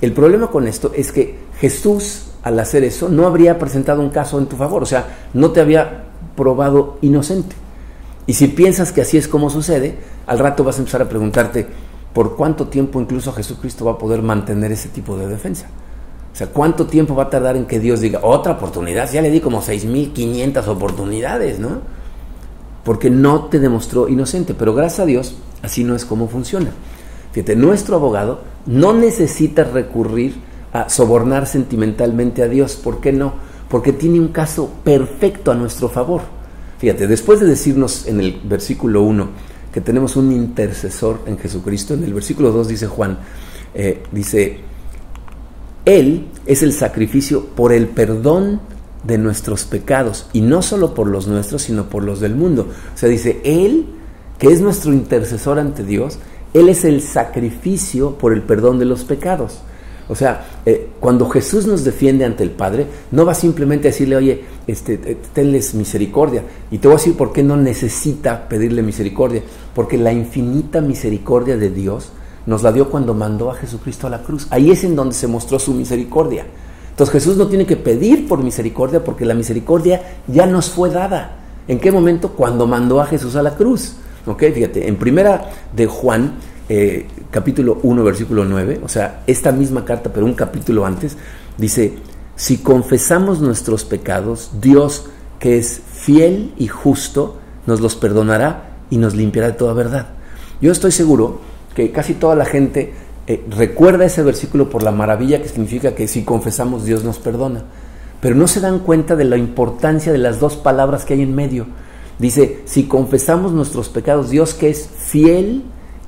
El problema con esto es que Jesús, al hacer eso, no habría presentado un caso en tu favor, o sea, no te había probado inocente. Y si piensas que así es como sucede, al rato vas a empezar a preguntarte por cuánto tiempo incluso Jesucristo va a poder mantener ese tipo de defensa. O sea, ¿cuánto tiempo va a tardar en que Dios diga otra oportunidad? Ya le di como 6.500 oportunidades, ¿no? Porque no te demostró inocente. Pero gracias a Dios, así no es como funciona. Fíjate, nuestro abogado no necesita recurrir a sobornar sentimentalmente a Dios. ¿Por qué no? Porque tiene un caso perfecto a nuestro favor. Fíjate, después de decirnos en el versículo 1 que tenemos un intercesor en Jesucristo, en el versículo 2 dice Juan, eh, dice, Él es el sacrificio por el perdón de nuestros pecados, y no solo por los nuestros, sino por los del mundo. O sea, dice, Él, que es nuestro intercesor ante Dios, Él es el sacrificio por el perdón de los pecados. O sea, eh, cuando Jesús nos defiende ante el Padre, no va simplemente a decirle, oye, este, eh, tenles misericordia. Y te voy a decir por qué no necesita pedirle misericordia. Porque la infinita misericordia de Dios nos la dio cuando mandó a Jesucristo a la cruz. Ahí es en donde se mostró su misericordia. Entonces Jesús no tiene que pedir por misericordia porque la misericordia ya nos fue dada. ¿En qué momento? Cuando mandó a Jesús a la cruz. ¿Ok? Fíjate, en primera de Juan, eh, capítulo 1, versículo 9, o sea, esta misma carta, pero un capítulo antes, dice, si confesamos nuestros pecados, Dios, que es fiel y justo, nos los perdonará y nos limpiará de toda verdad. Yo estoy seguro que casi toda la gente eh, recuerda ese versículo por la maravilla que significa que si confesamos Dios nos perdona. Pero no se dan cuenta de la importancia de las dos palabras que hay en medio. Dice, si confesamos nuestros pecados, Dios que es fiel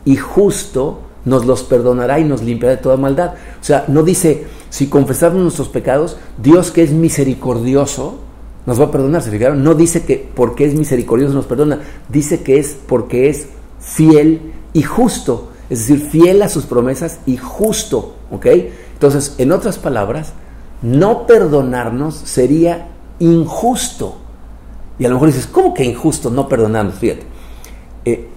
y justo, nos los perdonará y nos limpiará de toda maldad. O sea, no dice, si confesamos nuestros pecados, Dios que es misericordioso, nos va a perdonar. ¿Se fijaron? No dice que porque es misericordioso nos perdona, dice que es porque es fiel y justo. Es decir, fiel a sus promesas y justo. ¿Ok? Entonces, en otras palabras, no perdonarnos sería injusto. Y a lo mejor dices, ¿cómo que injusto no perdonarnos? Fíjate, eh,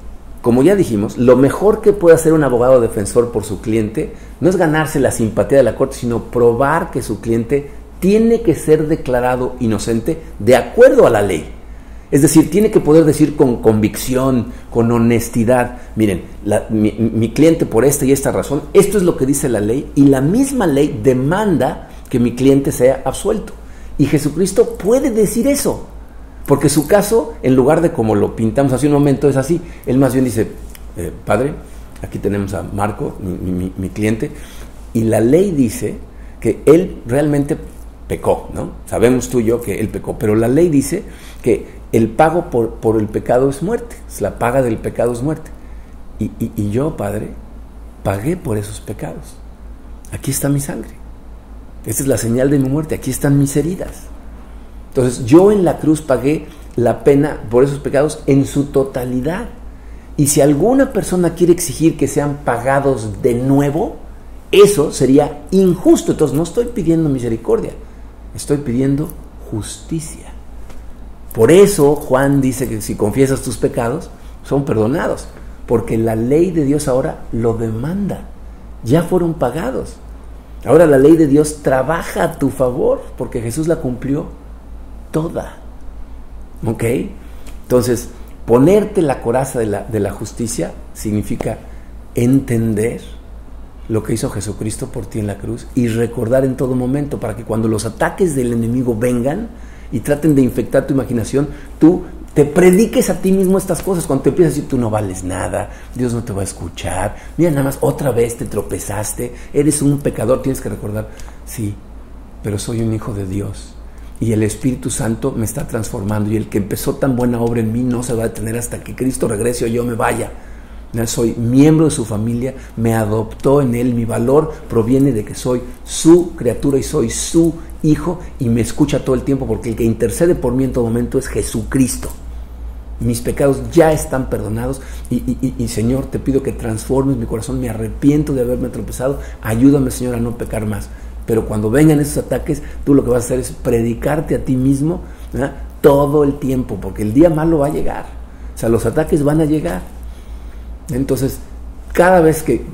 como ya dijimos, lo mejor que puede hacer un abogado defensor por su cliente no es ganarse la simpatía de la corte, sino probar que su cliente tiene que ser declarado inocente de acuerdo a la ley. Es decir, tiene que poder decir con convicción, con honestidad, miren, mi, mi, cliente por esta y esta razón, esto es lo que dice la ley y la misma ley demanda que mi cliente sea absuelto. Y Jesucristo puede decir eso. Porque su caso, en lugar de como lo pintamos hace un momento, es así. Él más bien dice, eh, Padre, aquí tenemos a Marco, mi, cliente, y la ley dice que él realmente pecó, ¿no? Sabemos tú y yo que él pecó, pero la ley dice que el pago por, por el pecado es muerte, la paga del pecado es muerte. Y, y yo, Padre, pagué por esos pecados. Aquí está mi sangre. Esta es la señal de mi muerte, aquí están mis heridas. Entonces yo en la cruz pagué la pena por esos pecados en su totalidad. Y si alguna persona quiere exigir que sean pagados de nuevo, eso sería injusto. Entonces no estoy pidiendo misericordia, estoy pidiendo justicia. Por eso Juan dice que si confiesas tus pecados, son perdonados. Porque la ley de Dios ahora lo demanda. Ya fueron pagados. Ahora la ley de Dios trabaja a tu favor porque Jesús la cumplió toda. ¿Ok? Entonces, ponerte la coraza de la, de la justicia significa entender lo que hizo Jesucristo por ti en la cruz y recordar en todo momento para que cuando los ataques del enemigo vengan y traten de infectar tu imaginación, tú te prediques a ti mismo estas cosas. Cuando te empiezas a decir, tú no vales nada, Dios no te va a escuchar, mira, nada más otra vez te tropezaste, eres un pecador, tienes que recordar, sí, pero soy un hijo de Dios y el Espíritu Santo me está transformando y el que empezó tan buena obra en mí no se va a detener hasta que Cristo regrese o yo me vaya. Soy miembro de su familia, me adoptó en él, mi valor proviene de que soy su criatura y soy su hijo y me escucha todo el tiempo porque el que intercede por mí en todo momento es Jesucristo. Mis pecados ya están perdonados y, Señor, te pido que transformes mi corazón, me arrepiento de haberme tropezado, ayúdame Señor a no pecar más. Pero cuando vengan esos ataques, tú lo que vas a hacer es predicarte a ti mismo todo el tiempo, porque el día malo va a llegar. O sea, los ataques van a llegar. Entonces, cada vez que,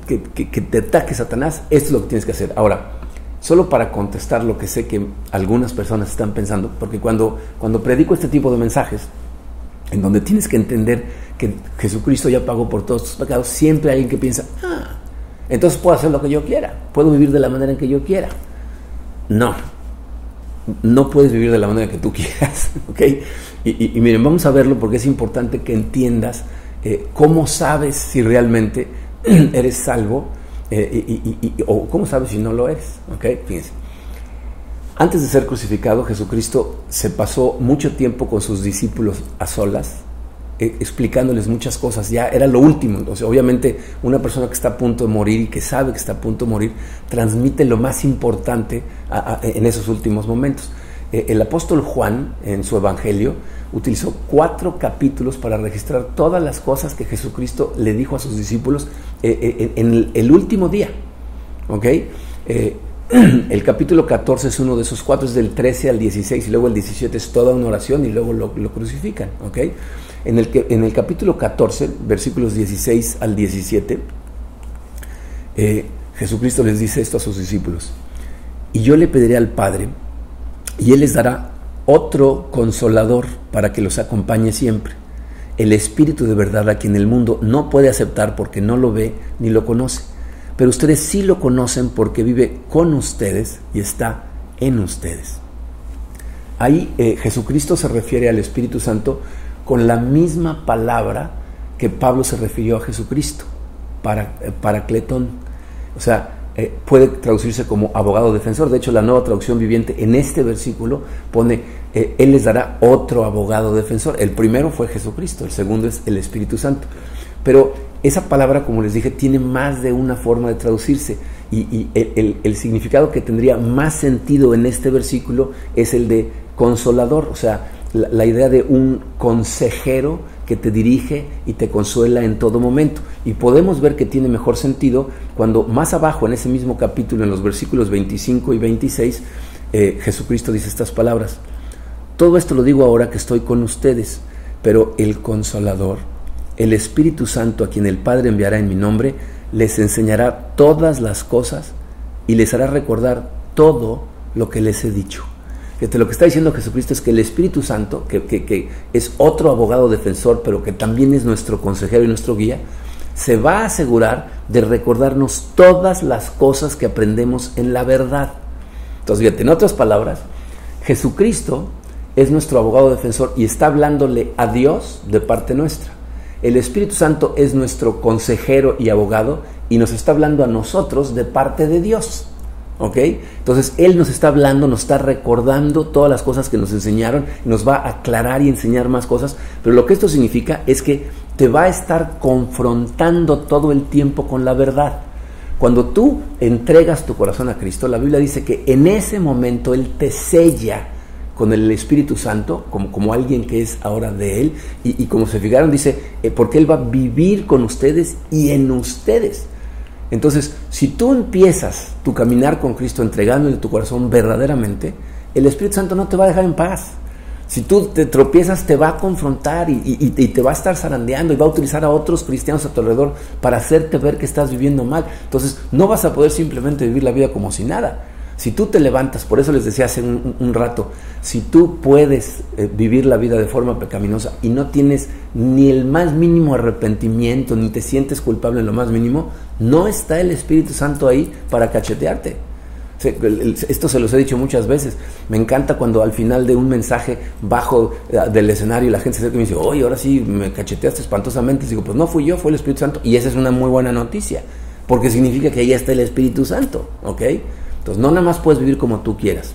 te ataque Satanás, esto es lo que tienes que hacer. Ahora, solo para contestar lo que sé que algunas personas están pensando, porque cuando, cuando predico este tipo de mensajes, en donde tienes que entender que Jesucristo ya pagó por todos tus pecados, siempre hay alguien que piensa, ah, entonces puedo hacer lo que yo quiera, puedo vivir de la manera en que yo quiera. No, no puedes vivir de la manera que tú quieras, ¿ok? Y, miren, vamos a verlo porque es importante que entiendas eh, cómo sabes si realmente eres salvo eh, o cómo sabes si no lo eres, ¿ok? Fíjense. Antes de ser crucificado, Jesucristo se pasó mucho tiempo con sus discípulos a solas eh, explicándoles muchas cosas, ya era lo último. O obviamente una persona que está a punto de morir y que sabe que está a punto de morir, transmite lo más importante en esos últimos momentos. Eh, el apóstol Juan, en su Evangelio, utilizó cuatro capítulos para registrar todas las cosas que Jesucristo le dijo a sus discípulos eh, en el, último día. ¿Ok? el capítulo 14 es uno de esos cuatro, es del 13 al 16 y luego el 17 es toda una oración y luego lo, crucifican. ¿Ok? En el, en el capítulo 14, versículos 16 al 17, eh, Jesucristo les dice esto a sus discípulos. Y yo le pediré al Padre, y Él les dará otro consolador para que los acompañe siempre. El Espíritu de verdad a quien el mundo no puede aceptar porque no lo ve ni lo conoce. Pero ustedes sí lo conocen porque vive con ustedes y está en ustedes. Ahí eh, Jesucristo se refiere al Espíritu Santo con la misma palabra que Pablo se refirió a Jesucristo, para, Cletón. O sea, eh, puede traducirse como abogado defensor. De hecho, la nueva traducción viviente en este versículo pone, eh, Él les dará otro abogado defensor. El primero fue Jesucristo, el segundo es el Espíritu Santo. Pero esa palabra, como les dije, tiene más de una forma de traducirse. Y, el, significado que tendría más sentido en este versículo es el de consolador, o sea, la idea de un consejero que te dirige y te consuela en todo momento. Y podemos ver que tiene mejor sentido cuando más abajo en ese mismo capítulo, en los versículos 25 y 26, eh, Jesucristo dice estas palabras. Todo esto lo digo ahora que estoy con ustedes, pero el consolador, el Espíritu Santo a quien el Padre enviará en mi nombre, les enseñará todas las cosas y les hará recordar todo lo que les he dicho lo que está diciendo Jesucristo es que el Espíritu Santo, que, es otro abogado defensor, pero que también es nuestro consejero y nuestro guía, se va a asegurar de recordarnos todas las cosas que aprendemos en la verdad. Entonces, fíjate, en otras palabras, Jesucristo es nuestro abogado defensor y está hablándole a Dios de parte nuestra. El Espíritu Santo es nuestro consejero y abogado y nos está hablando a nosotros de parte de Dios. ¿Ok? Entonces Él nos está hablando, nos está recordando todas las cosas que nos enseñaron, nos va a aclarar y enseñar más cosas, pero lo que esto significa es que te va a estar confrontando todo el tiempo con la verdad. Cuando tú entregas tu corazón a Cristo, la Biblia dice que en ese momento Él te sella con el Espíritu Santo, como, como alguien que es ahora de Él, y, como se fijaron, dice, eh, porque Él va a vivir con ustedes y en ustedes. Entonces, si tú empiezas tu caminar con Cristo entregándole tu corazón verdaderamente, el Espíritu Santo no te va a dejar en paz. Si tú te tropiezas, te va a confrontar y, te va a estar zarandeando y va a utilizar a otros cristianos a tu alrededor para hacerte ver que estás viviendo mal. Entonces, no vas a poder simplemente vivir la vida como si nada. Si tú te levantas, por eso les decía hace un, rato, si tú puedes eh, vivir la vida de forma pecaminosa y no tienes ni el más mínimo arrepentimiento, ni te sientes culpable en lo más mínimo, no está el Espíritu Santo ahí para cachetearte. Esto se los he dicho muchas veces. Me encanta cuando al final de un mensaje bajo eh, del escenario la gente se acerca y me dice, oye, ahora sí me cacheteaste espantosamente. Y digo, pues no fui yo, fue el Espíritu Santo. Y esa es una muy buena noticia, porque significa que ahí está el Espíritu Santo, ¿ok? Entonces, no nada más puedes vivir como tú quieras,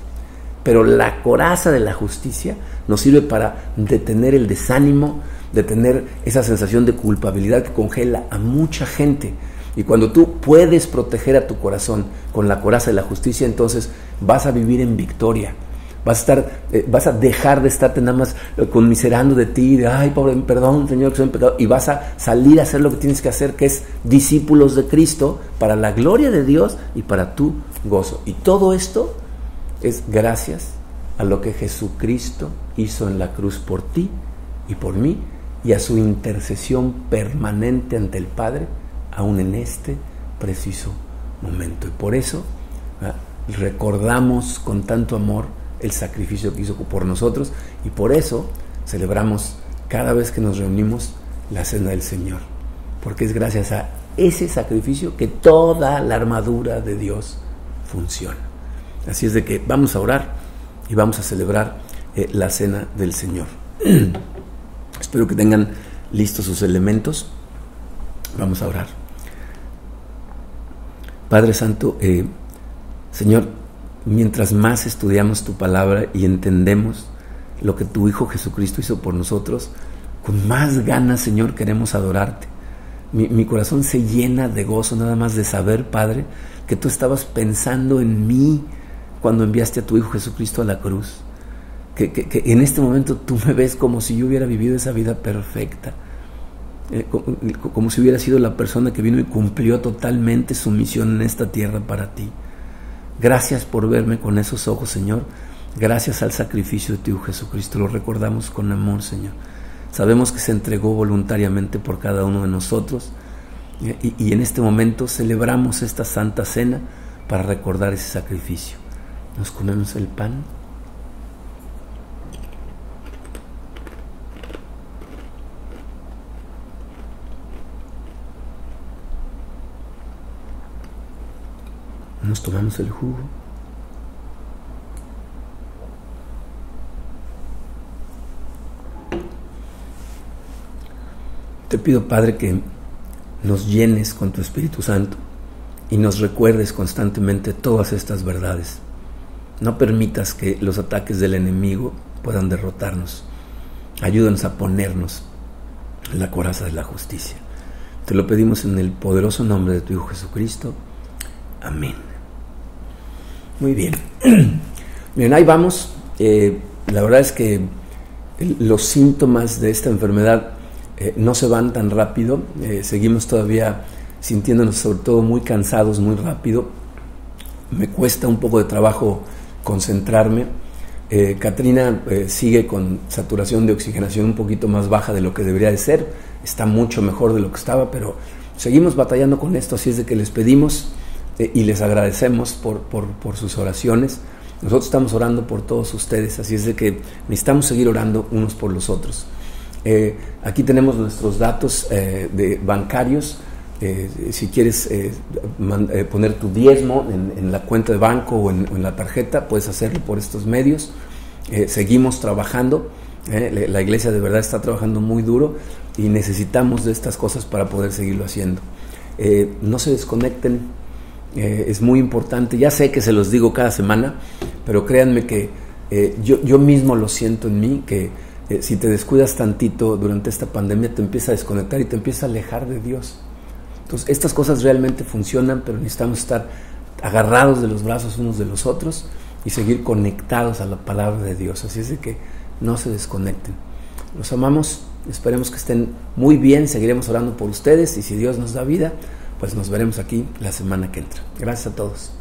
pero la coraza de la justicia nos sirve para detener el desánimo, detener esa sensación de culpabilidad que congela a mucha gente. Y cuando tú puedes proteger a tu corazón con la coraza de la justicia, entonces vas a vivir en victoria. Vas a, estar, eh, vas a dejar de estarte nada más eh, conmiserando de ti, de, ay, pobre, perdón, Señor, que soy un pecador, y vas a salir a hacer lo que tienes que hacer, que es discípulos de Cristo, para la gloria de Dios y para tu gozo. Y todo esto es gracias a lo que Jesucristo hizo en la cruz por ti y por mí, y a su intercesión permanente ante el Padre, aún en este preciso momento. Y por eso recordamos con tanto amor, el sacrificio que hizo por nosotros y por eso celebramos cada vez que nos reunimos la cena del Señor, porque es gracias a ese sacrificio que toda la armadura de Dios funciona. Así es de que vamos a orar y vamos a celebrar eh, la cena del Señor. Espero que tengan listos sus elementos. Vamos a orar. Padre Santo, eh, Señor, mientras más estudiamos tu palabra y entendemos lo que tu Hijo Jesucristo hizo por nosotros, con más ganas, Señor, queremos adorarte. Mi, corazón se llena de gozo nada más de saber, Padre, que tú estabas pensando en mí cuando enviaste a tu Hijo Jesucristo a la cruz. Que, en este momento tú me ves como si yo hubiera vivido esa vida perfecta. Eh, como si hubiera sido la persona que vino y cumplió totalmente su misión en esta tierra para ti. Gracias por verme con esos ojos, Señor. Gracias al sacrificio de tu Jesucristo. Lo recordamos con amor, Señor. Sabemos que se entregó voluntariamente por cada uno de nosotros. Y, y en este momento celebramos esta santa cena para recordar ese sacrificio. Nos comemos el pan. Nos tomamos el jugo. Te pido, Padre, que nos llenes con tu Espíritu Santo y nos recuerdes constantemente todas estas verdades. No permitas que los ataques del enemigo puedan derrotarnos. Ayúdanos a ponernos en la coraza de la justicia. Te lo pedimos en el poderoso nombre de tu Hijo Jesucristo. Amén. Muy bien. Bien, ahí vamos. Eh, la verdad es que los síntomas de esta enfermedad eh, no se van tan rápido. Eh, seguimos todavía sintiéndonos sobre todo muy cansados muy rápido. Me cuesta un poco de trabajo concentrarme. Eh, Katrina sigue con saturación de oxigenación un poquito más baja de lo que debería de ser, está mucho mejor de lo que estaba, pero seguimos batallando con esto, así es de que les pedimos eh, y les agradecemos por, por, sus oraciones. Nosotros estamos orando por todos ustedes, así es de que necesitamos seguir orando unos por los otros. aquí tenemos nuestros datos de bancarios. si quieres poner tu diezmo en, la cuenta de banco o en, la tarjeta, puedes hacerlo por estos medios. Eh, seguimos trabajando, eh, la iglesia de verdad está trabajando muy duro y necesitamos de estas cosas para poder seguirlo haciendo. Eh, no se desconecten, es muy importante, ya sé que se los digo cada semana, pero créanme que yo, yo mismo lo siento en mí, que si te descuidas tantito durante esta pandemia te empieza a desconectar y te empieza a alejar de Dios. Entonces, estas cosas realmente funcionan, pero necesitamos estar agarrados de los brazos unos de los otros y seguir conectados a la palabra de Dios. Así es de que no se desconecten. Los amamos, esperemos que estén muy bien, seguiremos orando por ustedes y si Dios nos da vida, pues nos veremos aquí la semana que entra. Gracias a todos.